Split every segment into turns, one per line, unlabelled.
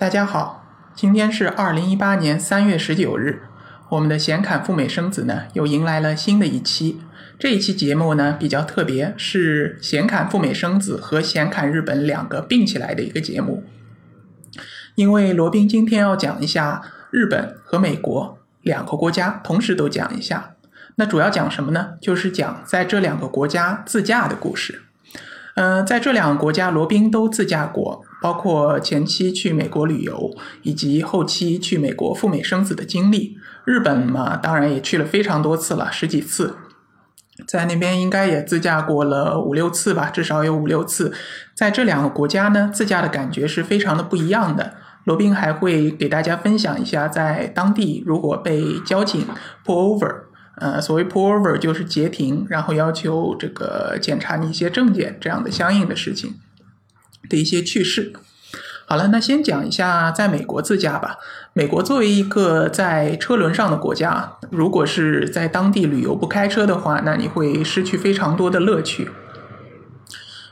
大家好，今天是二零一八年三月十九日，我们的显侃赴美生子呢又迎来了新的一期。这一期节目呢比较特别，是显侃赴美生子和显侃日本两个并起来的一个节目。因为罗宾今天要讲一下日本和美国两个国家同时都讲一下，那主要讲什么呢？就是讲在这两个国家自驾的故事。嗯，在这两个国家，罗宾都自驾过。包括前期去美国旅游，以及后期去美国赴美生子的经历。日本嘛，当然也去了非常多次了，十几次，在那边应该也自驾过了五六次吧，至少有五六次。在这两个国家呢，自驾的感觉是非常的不一样的。罗宾还会给大家分享一下，在当地如果被交警 pull over，呃，所谓 pull over 就是截停，然后要求这个检查你一些证件这样的相应的事情。的一些趣事。好了，那先讲一下在美国自驾吧。美国作为一个在车轮上的国家，如果是在当地旅游不开车的话，那你会失去非常多的乐趣。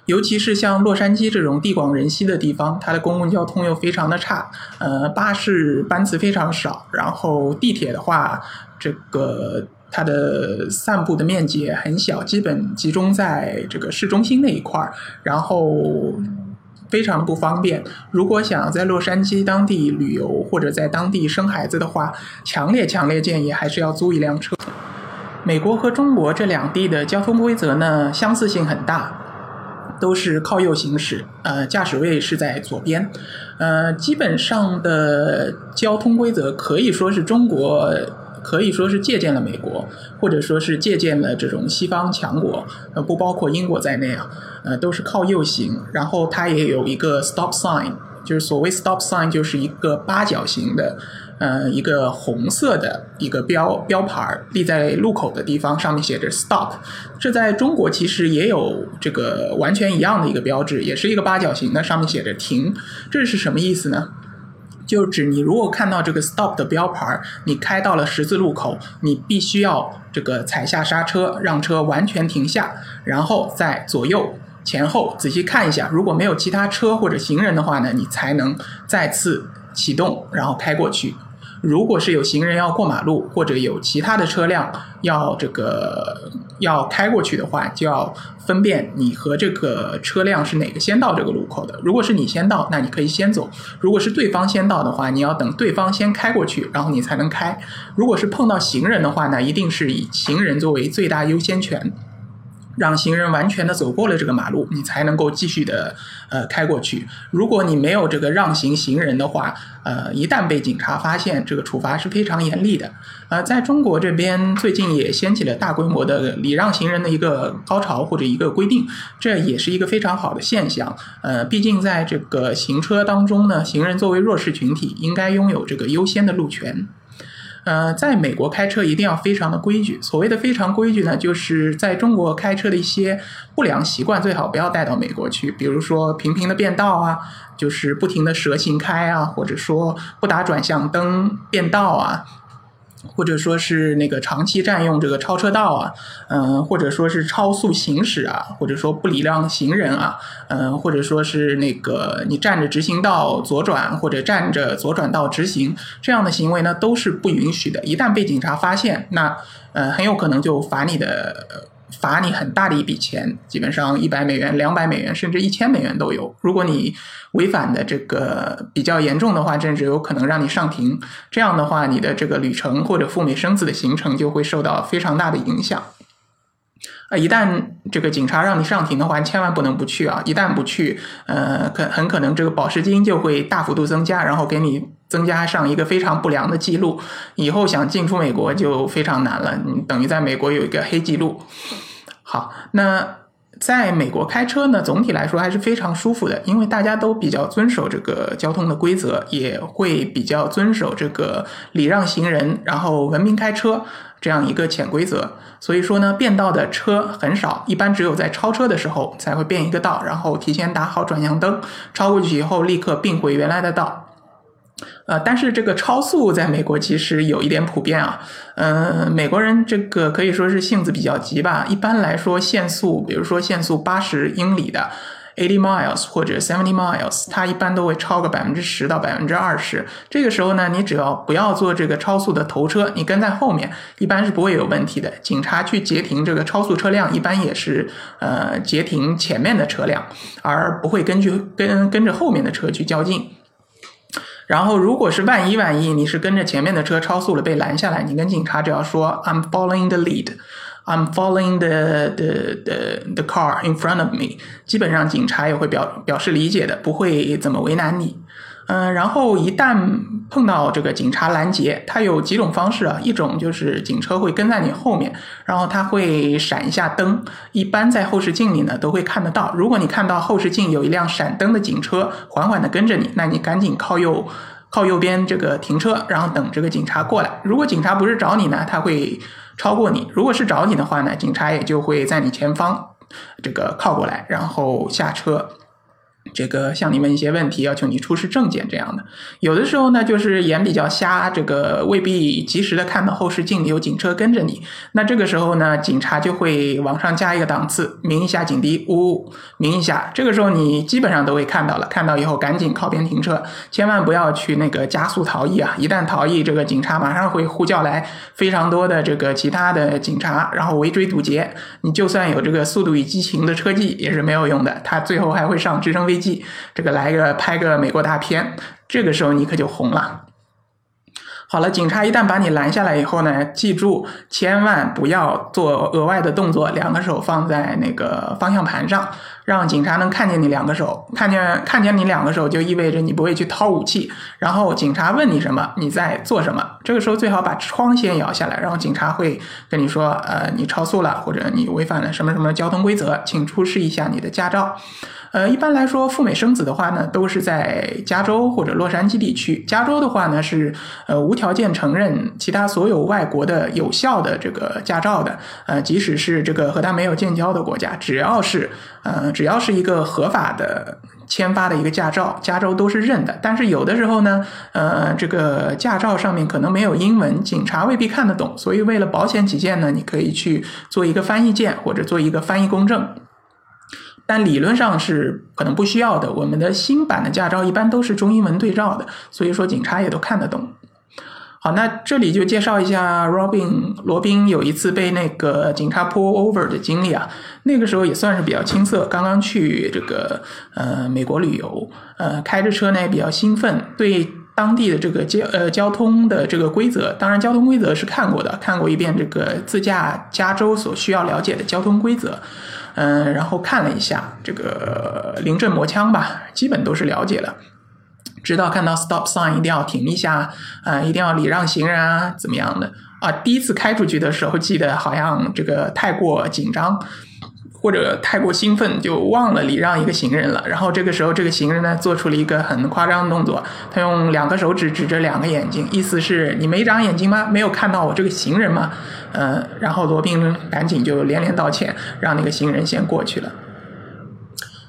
尤其是像洛杉矶这种地广人稀的地方，它的公共交通又非常的差，呃，巴士班次非常少，然后地铁的话，这个它的散布的面积很小，基本集中在这个市中心那一块儿，然后。非常不方便。如果想在洛杉矶当地旅游或者在当地生孩子的话，强烈强烈建议还是要租一辆车。美国和中国这两地的交通规则呢，相似性很大，都是靠右行驶，呃，驾驶位是在左边，呃，基本上的交通规则可以说是中国。可以说是借鉴了美国，或者说是借鉴了这种西方强国，呃，不包括英国在内啊，呃，都是靠右行，然后它也有一个 stop sign，就是所谓 stop sign，就是一个八角形的，呃，一个红色的一个标标牌立在路口的地方，上面写着 stop。这在中国其实也有这个完全一样的一个标志，也是一个八角形的，上面写着停。这是什么意思呢？就是指你如果看到这个 stop 的标牌，你开到了十字路口，你必须要这个踩下刹车，让车完全停下，然后再左右前后仔细看一下，如果没有其他车或者行人的话呢，你才能再次启动，然后开过去。如果是有行人要过马路，或者有其他的车辆要这个要开过去的话，就要分辨你和这个车辆是哪个先到这个路口的。如果是你先到，那你可以先走；如果是对方先到的话，你要等对方先开过去，然后你才能开。如果是碰到行人的话那，一定是以行人作为最大优先权。让行人完全的走过了这个马路，你才能够继续的呃开过去。如果你没有这个让行行人的话，呃，一旦被警察发现，这个处罚是非常严厉的。呃，在中国这边最近也掀起了大规模的礼让行人的一个高潮或者一个规定，这也是一个非常好的现象。呃，毕竟在这个行车当中呢，行人作为弱势群体，应该拥有这个优先的路权。呃，在美国开车一定要非常的规矩。所谓的非常规矩呢，就是在中国开车的一些不良习惯最好不要带到美国去，比如说频频的变道啊，就是不停的蛇行开啊，或者说不打转向灯变道啊。或者说是那个长期占用这个超车道啊，嗯，或者说是超速行驶啊，或者说不礼让行人啊，嗯，或者说是那个你站着直行道左转或者站着左转道直行这样的行为呢，都是不允许的。一旦被警察发现，那呃很有可能就罚你的。罚你很大的一笔钱，基本上一百美元、两百美元，甚至一千美元都有。如果你违反的这个比较严重的话，甚至有可能让你上庭。这样的话，你的这个旅程或者赴美生子的行程就会受到非常大的影响。啊，一旦这个警察让你上庭的话，千万不能不去啊！一旦不去，呃，可很可能这个保释金就会大幅度增加，然后给你增加上一个非常不良的记录，以后想进出美国就非常难了。你等于在美国有一个黑记录。好，那在美国开车呢，总体来说还是非常舒服的，因为大家都比较遵守这个交通的规则，也会比较遵守这个礼让行人，然后文明开车这样一个潜规则。所以说呢，变道的车很少，一般只有在超车的时候才会变一个道，然后提前打好转向灯，超过去以后立刻并回原来的道。呃，但是这个超速在美国其实有一点普遍啊。嗯，美国人这个可以说是性子比较急吧。一般来说，限速，比如说限速八十英里的，eighty miles 或者 seventy miles，它一般都会超个百分之十到百分之二十。这个时候呢，你只要不要做这个超速的头车，你跟在后面，一般是不会有问题的。警察去截停这个超速车辆，一般也是呃截停前面的车辆，而不会根据跟跟着后面的车去较劲。然后，如果是万一万一你是跟着前面的车超速了被拦下来，你跟警察只要说 I'm following the lead I'm following the the the the car in front of me，基本上警察也会表表示理解的，不会怎么为难你。嗯，然后一旦碰到这个警察拦截，它有几种方式啊。一种就是警车会跟在你后面，然后它会闪一下灯，一般在后视镜里呢都会看得到。如果你看到后视镜有一辆闪灯的警车缓缓的跟着你，那你赶紧靠右靠右边这个停车，然后等这个警察过来。如果警察不是找你呢，他会超过你；如果是找你的话呢，警察也就会在你前方这个靠过来，然后下车。这个向你问一些问题，要求你出示证件这样的，有的时候呢，就是眼比较瞎，这个未必及时的看到后视镜里有警车跟着你。那这个时候呢，警察就会往上加一个档次，鸣一下警笛，呜，鸣一下。这个时候你基本上都会看到了，看到以后赶紧靠边停车，千万不要去那个加速逃逸啊！一旦逃逸，这个警察马上会呼叫来非常多的这个其他的警察，然后围追堵截。你就算有这个《速度与激情》的车技也是没有用的，他最后还会上直升飞。记，这个来个拍个美国大片，这个时候你可就红了。好了，警察一旦把你拦下来以后呢，记住千万不要做额外的动作，两个手放在那个方向盘上，让警察能看见你两个手，看见看见你两个手就意味着你不会去掏武器。然后警察问你什么，你在做什么，这个时候最好把窗先摇下来，然后警察会跟你说，呃，你超速了，或者你违反了什么什么交通规则，请出示一下你的驾照。呃，一般来说，赴美生子的话呢，都是在加州或者洛杉矶地区。加州的话呢，是呃无条件承认其他所有外国的有效的这个驾照的。呃，即使是这个和他没有建交的国家，只要是呃只要是一个合法的签发的一个驾照，加州都是认的。但是有的时候呢，呃，这个驾照上面可能没有英文，警察未必看得懂，所以为了保险起见呢，你可以去做一个翻译件或者做一个翻译公证。但理论上是可能不需要的。我们的新版的驾照一般都是中英文对照的，所以说警察也都看得懂。好，那这里就介绍一下 Robin 罗宾有一次被那个警察 pull over 的经历啊。那个时候也算是比较青涩，刚刚去这个呃美国旅游，呃开着车呢也比较兴奋，对当地的这个交呃交通的这个规则，当然交通规则是看过的，看过一遍这个自驾加州所需要了解的交通规则。嗯，然后看了一下这个临阵磨枪吧，基本都是了解了。直到看到 stop sign 一定要停一下，啊，一定要礼让行人啊，怎么样的啊？第一次开出去的时候，记得好像这个太过紧张。或者太过兴奋，就忘了礼让一个行人了。然后这个时候，这个行人呢，做出了一个很夸张的动作，他用两个手指指着两个眼睛，意思是你没长眼睛吗？没有看到我这个行人吗？呃，然后罗宾赶紧就连连道歉，让那个行人先过去了。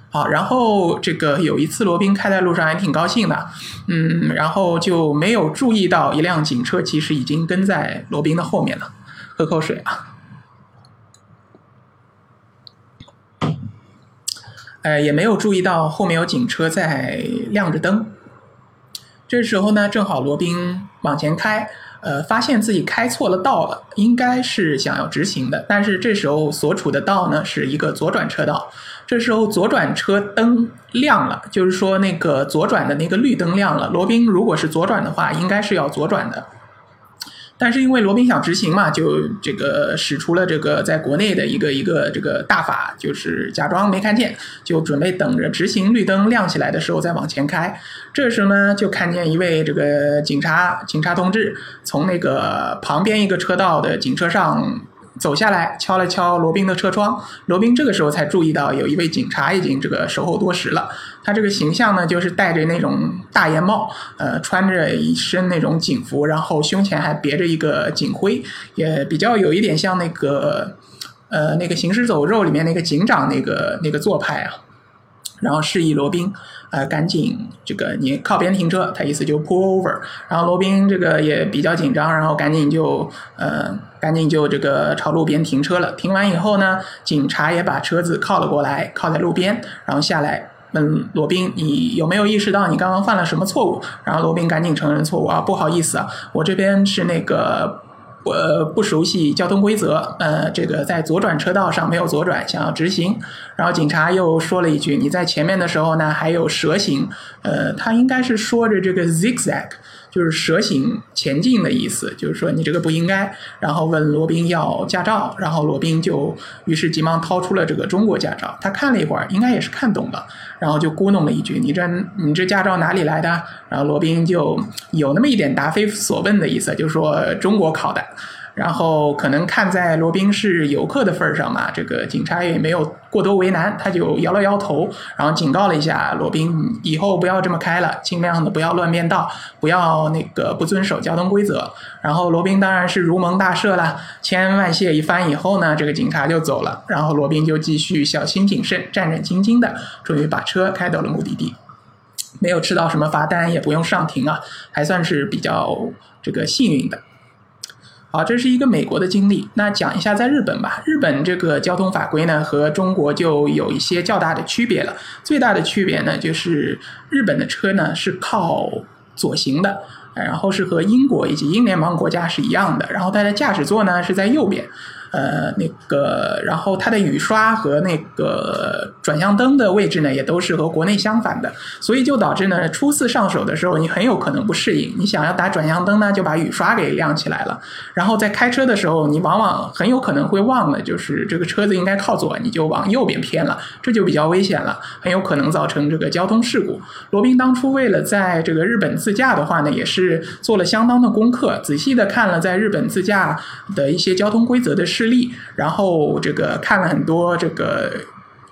好，然后这个有一次罗宾开在路上还挺高兴的，嗯，然后就没有注意到一辆警车其实已经跟在罗宾的后面了。喝口水啊。呃，也没有注意到后面有警车在亮着灯。这时候呢，正好罗宾往前开，呃，发现自己开错了道了，应该是想要直行的，但是这时候所处的道呢是一个左转车道。这时候左转车灯亮了，就是说那个左转的那个绿灯亮了。罗宾如果是左转的话，应该是要左转的。但是因为罗宾想执行嘛，就这个使出了这个在国内的一个一个这个大法，就是假装没看见，就准备等着执行绿灯亮起来的时候再往前开。这时呢，就看见一位这个警察警察同志从那个旁边一个车道的警车上。走下来，敲了敲罗宾的车窗。罗宾这个时候才注意到，有一位警察已经这个守候多时了。他这个形象呢，就是戴着那种大檐帽，呃，穿着一身那种警服，然后胸前还别着一个警徽，也比较有一点像那个，呃，那个《行尸走肉》里面那个警长那个那个做派啊。然后示意罗宾，呃，赶紧这个你靠边停车，他意思就 pull over。然后罗宾这个也比较紧张，然后赶紧就呃。赶紧就这个朝路边停车了。停完以后呢，警察也把车子靠了过来，靠在路边，然后下来问罗宾：“你有没有意识到你刚刚犯了什么错误？”然后罗宾赶紧承认错误啊，不好意思啊，我这边是那个。我不熟悉交通规则，呃，这个在左转车道上没有左转，想要直行。然后警察又说了一句：“你在前面的时候呢，还有蛇形，呃，他应该是说着这个 zigzag。”就是蛇形前进的意思，就是说你这个不应该。然后问罗宾要驾照，然后罗宾就于是急忙掏出了这个中国驾照。他看了一会儿，应该也是看懂了，然后就咕哝了一句：“你这你这驾照哪里来的？”然后罗宾就有那么一点答非所问的意思，就说中国考的。然后可能看在罗宾是游客的份儿上嘛，这个警察也没有过多为难，他就摇了摇头，然后警告了一下罗宾，以后不要这么开了，尽量的不要乱变道，不要那个不遵守交通规则。然后罗宾当然是如蒙大赦了，千恩万谢一番以后呢，这个警察就走了，然后罗宾就继续小心谨慎、战战兢兢的，终于把车开到了目的地，没有吃到什么罚单，也不用上庭啊，还算是比较这个幸运的。好，这是一个美国的经历。那讲一下在日本吧。日本这个交通法规呢，和中国就有一些较大的区别了。最大的区别呢，就是日本的车呢是靠左行的，然后是和英国以及英联邦国家是一样的。然后它的驾驶座呢是在右边。呃，那个，然后它的雨刷和那个转向灯的位置呢，也都是和国内相反的，所以就导致呢，初次上手的时候，你很有可能不适应。你想要打转向灯呢，就把雨刷给亮起来了，然后在开车的时候，你往往很有可能会忘了，就是这个车子应该靠左，你就往右边偏了，这就比较危险了，很有可能造成这个交通事故。罗宾当初为了在这个日本自驾的话呢，也是做了相当的功课，仔细的看了在日本自驾的一些交通规则的。示例，然后这个看了很多这个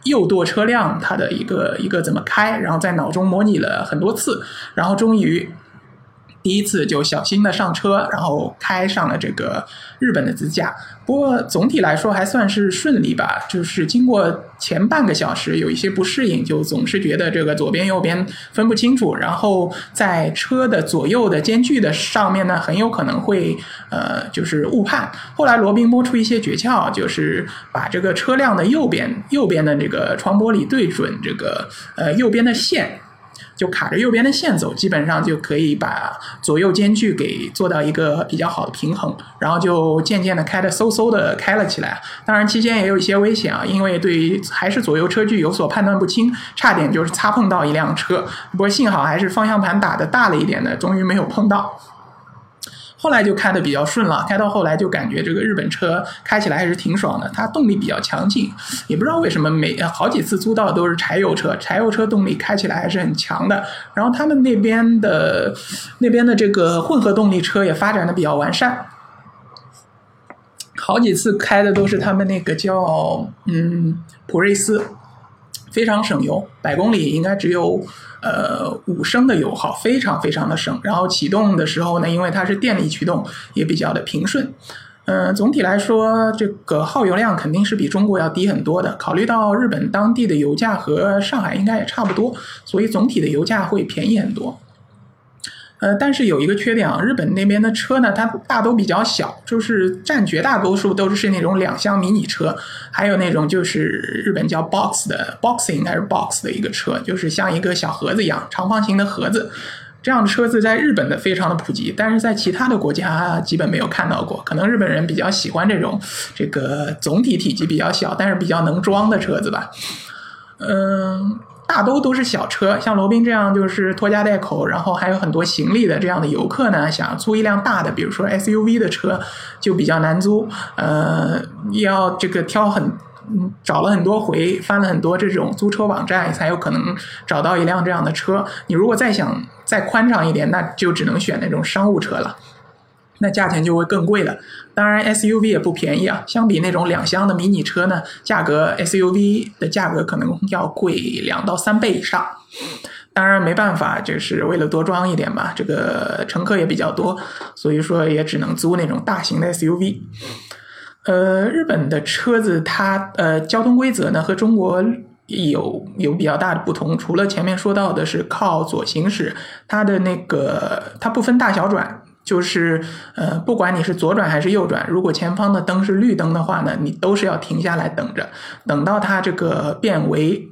右舵车辆它的一个一个怎么开，然后在脑中模拟了很多次，然后终于。第一次就小心的上车，然后开上了这个日本的自驾。不过总体来说还算是顺利吧。就是经过前半个小时有一些不适应，就总是觉得这个左边右边分不清楚。然后在车的左右的间距的上面呢，很有可能会呃就是误判。后来罗宾摸出一些诀窍，就是把这个车辆的右边右边的这个窗玻璃对准这个呃右边的线。就卡着右边的线走，基本上就可以把左右间距给做到一个比较好的平衡，然后就渐渐的开的嗖嗖的开了起来。当然期间也有一些危险啊，因为对于还是左右车距有所判断不清，差点就是擦碰到一辆车。不过幸好还是方向盘打的大了一点的，终于没有碰到。后来就开的比较顺了，开到后来就感觉这个日本车开起来还是挺爽的，它动力比较强劲，也不知道为什么每好几次租到都是柴油车，柴油车动力开起来还是很强的。然后他们那边的那边的这个混合动力车也发展的比较完善，好几次开的都是他们那个叫嗯普锐斯，非常省油，百公里应该只有。呃，五升的油耗非常非常的省，然后启动的时候呢，因为它是电力驱动，也比较的平顺。嗯，总体来说，这个耗油量肯定是比中国要低很多的。考虑到日本当地的油价和上海应该也差不多，所以总体的油价会便宜很多。呃，但是有一个缺点啊，日本那边的车呢，它大都比较小，就是占绝大多数都是那种两厢迷你车，还有那种就是日本叫 box 的 boxing 还是 box 的一个车，就是像一个小盒子一样，长方形的盒子，这样的车子在日本的非常的普及，但是在其他的国家基本没有看到过，可能日本人比较喜欢这种这个总体体积比较小，但是比较能装的车子吧，嗯。大都都是小车，像罗宾这样就是拖家带口，然后还有很多行李的这样的游客呢，想要租一辆大的，比如说 SUV 的车，就比较难租。呃，要这个挑很，找了很多回，翻了很多这种租车网站，才有可能找到一辆这样的车。你如果再想再宽敞一点，那就只能选那种商务车了。那价钱就会更贵了，当然 SUV 也不便宜啊。相比那种两厢的迷你车呢，价格 SUV 的价格可能要贵两到三倍以上。当然没办法，就是为了多装一点嘛，这个乘客也比较多，所以说也只能租那种大型的 SUV。呃，日本的车子它呃交通规则呢和中国有有比较大的不同，除了前面说到的是靠左行驶，它的那个它不分大小转。就是呃，不管你是左转还是右转，如果前方的灯是绿灯的话呢，你都是要停下来等着，等到它这个变为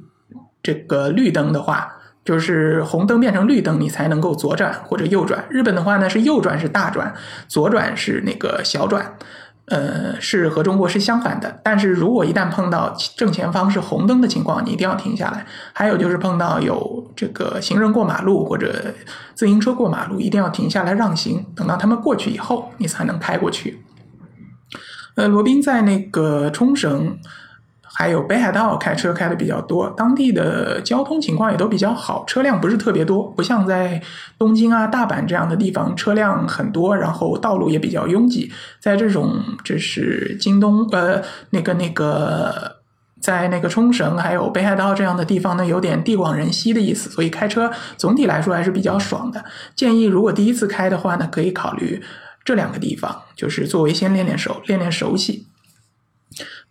这个绿灯的话。就是红灯变成绿灯，你才能够左转或者右转。日本的话呢，是右转是大转，左转是那个小转，呃，是和中国是相反的。但是如果一旦碰到正前方是红灯的情况，你一定要停下来。还有就是碰到有这个行人过马路或者自行车过马路，一定要停下来让行，等到他们过去以后，你才能开过去。呃，罗宾在那个冲绳。还有北海道开车开的比较多，当地的交通情况也都比较好，车辆不是特别多，不像在东京啊、大阪这样的地方车辆很多，然后道路也比较拥挤。在这种这是京东呃那个那个在那个冲绳还有北海道这样的地方呢，有点地广人稀的意思，所以开车总体来说还是比较爽的。建议如果第一次开的话呢，可以考虑这两个地方，就是作为先练练手、练练熟悉。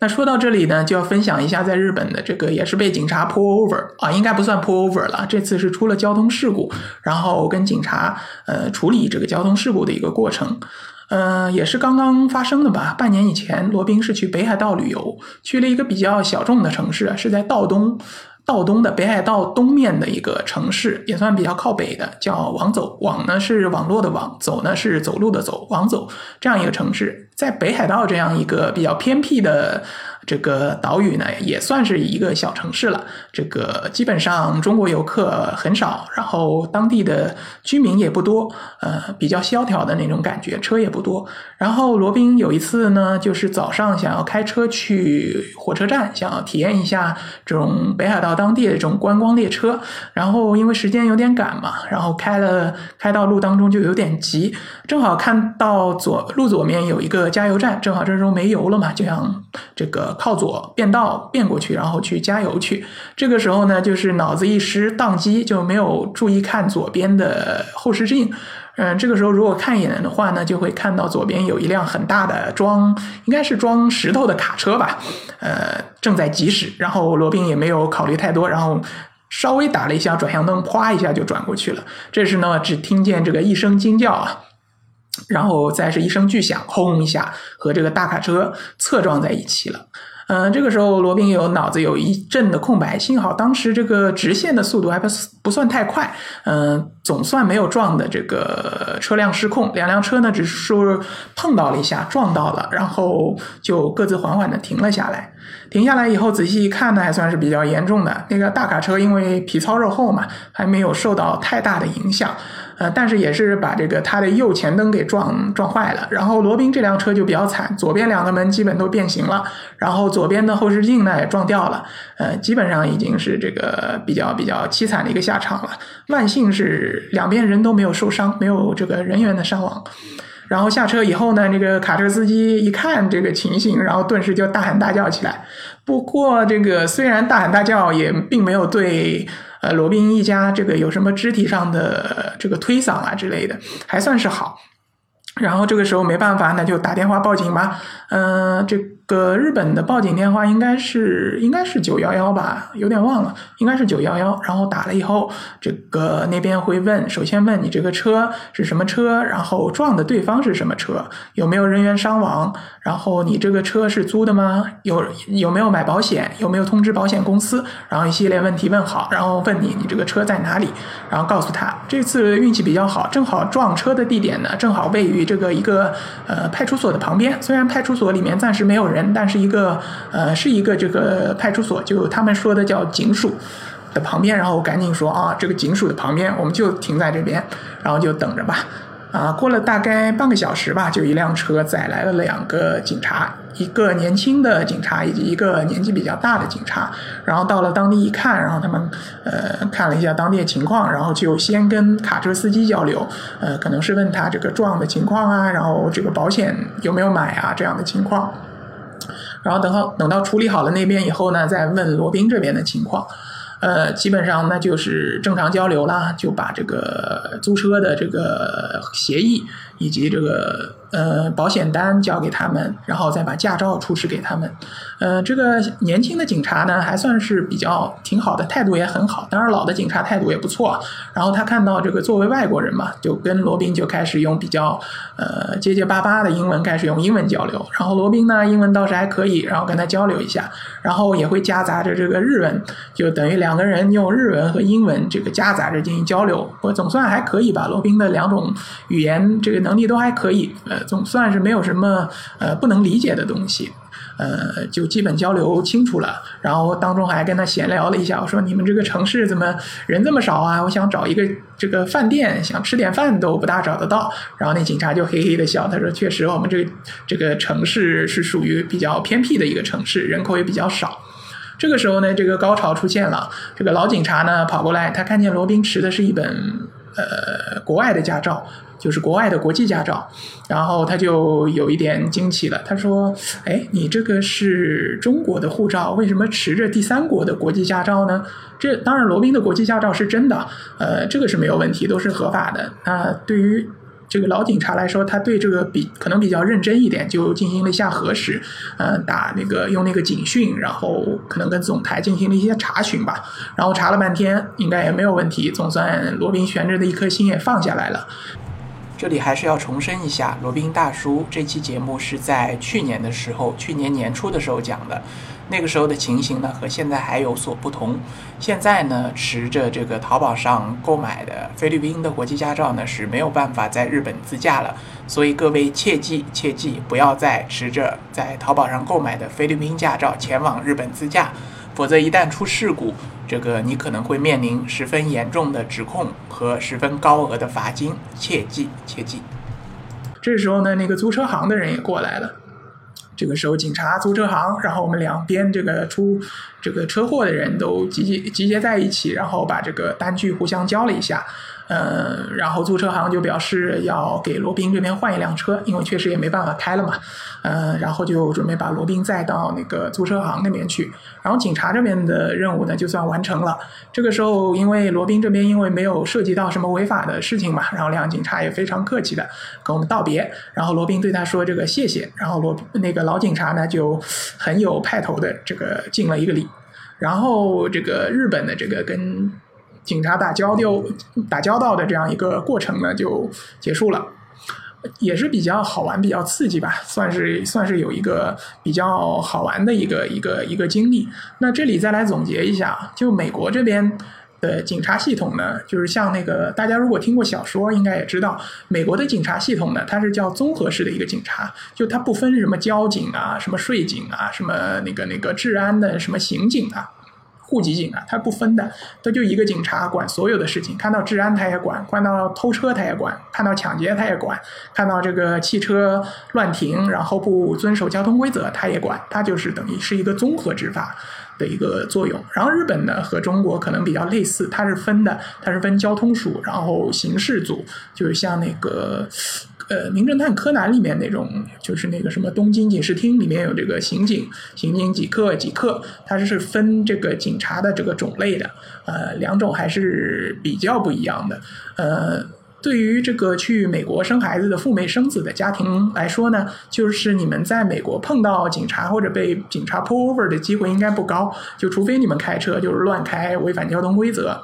那说到这里呢，就要分享一下在日本的这个也是被警察 pull over 啊，应该不算 pull over 了，这次是出了交通事故，然后跟警察呃处理这个交通事故的一个过程，呃，也是刚刚发生的吧。半年以前，罗宾是去北海道旅游，去了一个比较小众的城市，是在道东。道东的北海道东面的一个城市，也算比较靠北的，叫往走。往呢是网络的网，走呢是走路的走。往走这样一个城市，在北海道这样一个比较偏僻的。这个岛屿呢，也算是一个小城市了。这个基本上中国游客很少，然后当地的居民也不多，呃，比较萧条的那种感觉，车也不多。然后罗宾有一次呢，就是早上想要开车去火车站，想要体验一下这种北海道当地的这种观光列车。然后因为时间有点赶嘛，然后开了开到路当中就有点急，正好看到左路左面有一个加油站，正好这时候没油了嘛，就想这个。靠左变道变过去，然后去加油去。这个时候呢，就是脑子一湿宕机，就没有注意看左边的后视镜。嗯，这个时候如果看一眼的话呢，就会看到左边有一辆很大的装，应该是装石头的卡车吧。呃，正在疾驶。然后罗宾也没有考虑太多，然后稍微打了一下转向灯，啪一下就转过去了。这时呢，只听见这个一声惊叫啊。然后再是一声巨响，轰一下，和这个大卡车侧撞在一起了。嗯，这个时候罗宾有脑子有一阵的空白，幸好当时这个直线的速度还不不算太快，嗯，总算没有撞的这个车辆失控。两辆车呢，只是说碰到了一下，撞到了，然后就各自缓缓的停了下来。停下来以后，仔细一看呢，还算是比较严重的。那个大卡车因为皮糙肉厚嘛，还没有受到太大的影响。呃，但是也是把这个他的右前灯给撞撞坏了，然后罗宾这辆车就比较惨，左边两个门基本都变形了，然后左边的后视镜呢也撞掉了，呃，基本上已经是这个比较比较凄惨的一个下场了。万幸是两边人都没有受伤，没有这个人员的伤亡。然后下车以后呢，这个卡车司机一看这个情形，然后顿时就大喊大叫起来。不过这个虽然大喊大叫，也并没有对。呃，罗宾一家这个有什么肢体上的这个推搡啊之类的，还算是好。然后这个时候没办法，那就打电话报警吧。嗯，这个日本的报警电话应该是应该是九幺幺吧，有点忘了，应该是九幺幺。然后打了以后，这个那边会问，首先问你这个车是什么车，然后撞的对方是什么车，有没有人员伤亡，然后你这个车是租的吗？有有没有买保险？有没有通知保险公司？然后一系列问题问好，然后问你你这个车在哪里，然后告诉他。这次运气比较好，正好撞车的地点呢，正好位于。这个一个呃派出所的旁边，虽然派出所里面暂时没有人，人但是一个呃是一个这个派出所，就他们说的叫警署的旁边，然后我赶紧说啊，这个警署的旁边，我们就停在这边，然后就等着吧。啊，过了大概半个小时吧，就一辆车载来了两个警察，一个年轻的警察以及一个年纪比较大的警察。然后到了当地一看，然后他们呃看了一下当地的情况，然后就先跟卡车司机交流，呃，可能是问他这个撞的情况啊，然后这个保险有没有买啊这样的情况。然后等到等到处理好了那边以后呢，再问罗宾这边的情况。呃，基本上那就是正常交流啦，就把这个租车的这个协议以及这个呃，保险单交给他们，然后再把驾照出示给他们。呃，这个年轻的警察呢，还算是比较挺好的，态度也很好。当然，老的警察态度也不错。然后他看到这个作为外国人嘛，就跟罗宾就开始用比较呃结结巴巴的英文开始用英文交流。然后罗宾呢，英文倒是还可以，然后跟他交流一下，然后也会夹杂着这个日文，就等于两个人用日文和英文这个夹杂着进行交流。我总算还可以吧，罗宾的两种语言这个能力都还可以，呃，总算是没有什么呃不能理解的东西。呃，就基本交流清楚了，然后当中还跟他闲聊了一下，我说你们这个城市怎么人这么少啊？我想找一个这个饭店，想吃点饭都不大找得到。然后那警察就嘿嘿的笑，他说：“确实，我们这个这个城市是属于比较偏僻的一个城市，人口也比较少。”这个时候呢，这个高潮出现了，这个老警察呢跑过来，他看见罗宾持的是一本呃国外的驾照。就是国外的国际驾照，然后他就有一点惊奇了。他说：“哎，你这个是中国的护照，为什么持着第三国的国际驾照呢？”这当然，罗宾的国际驾照是真的，呃，这个是没有问题，都是合法的。那对于这个老警察来说，他对这个比可能比较认真一点，就进行了一下核实，嗯，打那个用那个警讯，然后可能跟总台进行了一些查询吧。然后查了半天，应该也没有问题，总算罗宾悬着的一颗心也放下来了。这里还是要重申一下，罗宾大叔这期节目是在去年的时候，去年年初的时候讲的，那个时候的情形呢和现在还有所不同。现在呢，持着这个淘宝上购买的菲律宾的国际驾照呢是没有办法在日本自驾了，所以各位切记切记，不要再持着在淘宝上购买的菲律宾驾照前往日本自驾。否则，一旦出事故，这个你可能会面临十分严重的指控和十分高额的罚金。切记，切记。这时候呢，那个租车行的人也过来了。这个时候，警察、租车行，然后我们两边这个出这个车祸的人都集结集结在一起，然后把这个单据互相交了一下。嗯，然后租车行就表示要给罗宾这边换一辆车，因为确实也没办法开了嘛。嗯，然后就准备把罗宾载到那个租车行那边去。然后警察这边的任务呢，就算完成了。这个时候，因为罗宾这边因为没有涉及到什么违法的事情嘛，然后两警察也非常客气的跟我们道别。然后罗宾对他说这个谢谢。然后罗那个老警察呢就很有派头的这个敬了一个礼。然后这个日本的这个跟。警察打交道、打交道的这样一个过程呢，就结束了，也是比较好玩、比较刺激吧，算是算是有一个比较好玩的一个一个一个经历。那这里再来总结一下，就美国这边的警察系统呢，就是像那个大家如果听过小说，应该也知道，美国的警察系统呢，它是叫综合式的一个警察，就它不分什么交警啊、什么税警啊、什么那个那个治安的、什么刑警啊。户籍警啊，他不分的，他就一个警察管所有的事情，看到治安他也管，看到偷车他也管，看到抢劫他也管，看到这个汽车乱停然后不遵守交通规则他也管，他就是等于是一个综合执法的一个作用。然后日本呢和中国可能比较类似，它是分的，它是分交通署，然后刑事组，就是像那个。呃，名侦探柯南里面那种，就是那个什么东京警视厅里面有这个刑警，刑警几克几克，它是分这个警察的这个种类的，呃，两种还是比较不一样的。呃，对于这个去美国生孩子的赴美生子的家庭来说呢，就是你们在美国碰到警察或者被警察 pull over 的机会应该不高，就除非你们开车就是乱开，违反交通规则。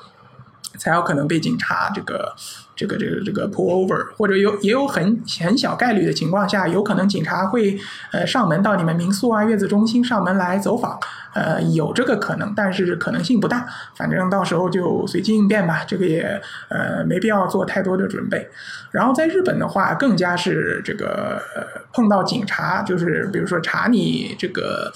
才有可能被警察这个这个这个这个 pull over，或者有也有很很小概率的情况下，有可能警察会呃上门到你们民宿啊、月子中心上门来走访，呃有这个可能，但是可能性不大。反正到时候就随机应变吧，这个也呃没必要做太多的准备。然后在日本的话，更加是这个碰到警察，就是比如说查你这个。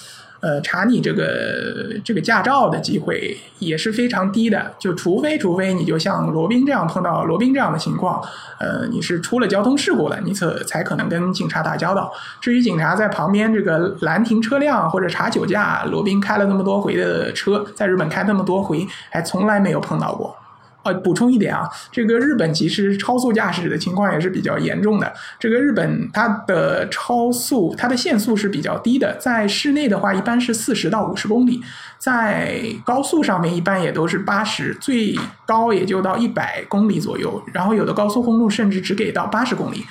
呃，查你这个这个驾照的机会也是非常低的，就除非除非你就像罗宾这样碰到罗宾这样的情况，呃，你是出了交通事故了，你才才可能跟警察打交道。至于警察在旁边这个拦停车辆或者查酒驾，罗宾开了那么多回的车，在日本开那么多回，还从来没有碰到过。呃，补充一点啊，这个日本其实超速驾驶的情况也是比较严重的。这个日本它的超速，它的限速是比较低的，在室内的话一般是四十到五十公里，在高速上面一般也都是八十，最高也就到一百公里左右。然后有的高速公路甚至只给到八十公里。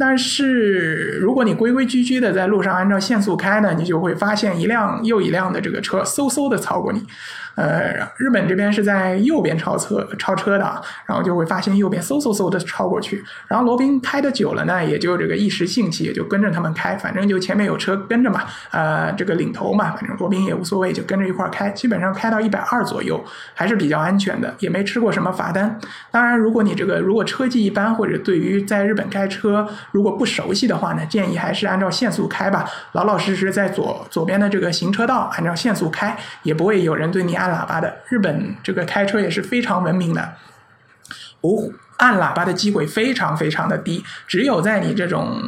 但是如果你规规矩矩的在路上按照限速开呢，你就会发现一辆又一辆的这个车嗖嗖的超过你。呃，日本这边是在右边超车超车的，然后就会发现右边嗖嗖嗖的超过去。然后罗宾开的久了呢，也就这个一时兴起，也就跟着他们开，反正就前面有车跟着嘛，呃，这个领头嘛，反正罗宾也无所谓，就跟着一块开。基本上开到一百二左右还是比较安全的，也没吃过什么罚单。当然，如果你这个如果车技一般，或者对于在日本开车如果不熟悉的话呢，建议还是按照限速开吧，老老实实在左左边的这个行车道按照限速开，也不会有人对你按。喇叭的日本这个开车也是非常文明的，不按喇叭的机会非常非常的低，只有在你这种。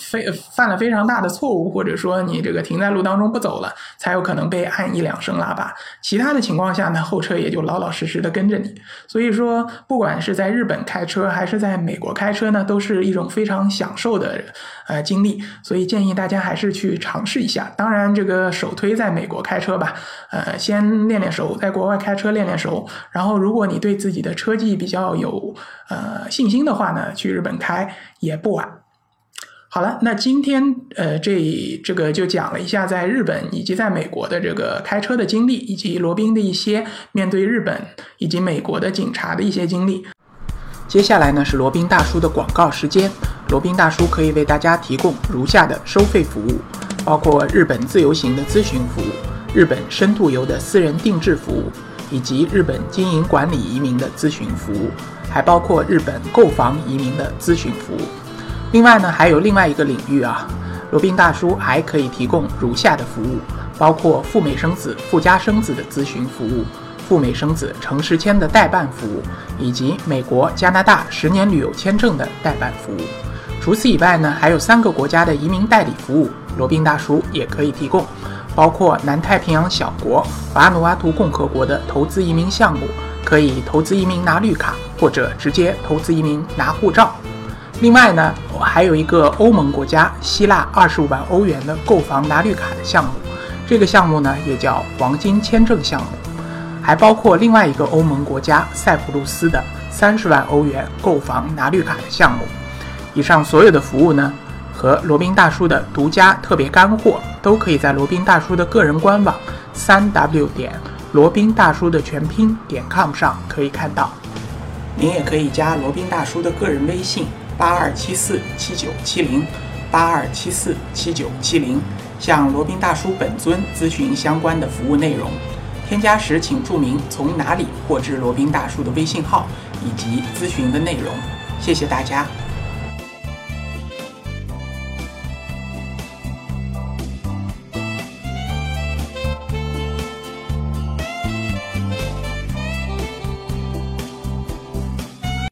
非犯了非常大的错误，或者说你这个停在路当中不走了，才有可能被按一两声喇叭。其他的情况下呢，后车也就老老实实的跟着你。所以说，不管是在日本开车还是在美国开车呢，都是一种非常享受的呃经历。所以建议大家还是去尝试一下。当然，这个首推在美国开车吧，呃，先练练手，在国外开车练练手。然后，如果你对自己的车技比较有呃信心的话呢，去日本开也不晚。好了，那今天呃，这这个就讲了一下在日本以及在美国的这个开车的经历，以及罗宾的一些面对日本以及美国的警察的一些经历。接下来呢是罗宾大叔的广告时间，罗宾大叔可以为大家提供如下的收费服务，包括日本自由行的咨询服务、日本深度游的私人定制服务，以及日本经营管理移民的咨询服务，还包括日本购房移民的咨询服务。另外呢，还有另外一个领域啊，罗宾大叔还可以提供如下的服务，包括赴美生子、附加生子的咨询服务，赴美生子城市签的代办服务，以及美国、加拿大十年旅游签证的代办服务。除此以外呢，还有三个国家的移民代理服务，罗宾大叔也可以提供，包括南太平洋小国瓦努阿图共和国的投资移民项目，可以投资移民拿绿卡，或者直接投资移民拿护照。另外呢，我还有一个欧盟国家希腊二十五万欧元的购房拿绿卡的项目，这个项目呢也叫黄金签证项目，还包括另外一个欧盟国家塞浦路斯的三十万欧元购房拿绿卡的项目。以上所有的服务呢，和罗宾大叔的独家特别干货，都可以在罗宾大叔的个人官网三 w 点罗宾大叔的全拼点 com 上可以看到。您也可以加罗宾大叔的个人微信。八二七四七九七零，八二七四七九七零，向罗宾大叔本尊咨询相关的服务内容。添加时请注明从哪里获知罗宾大叔的微信号以及咨询的内容。谢谢大家。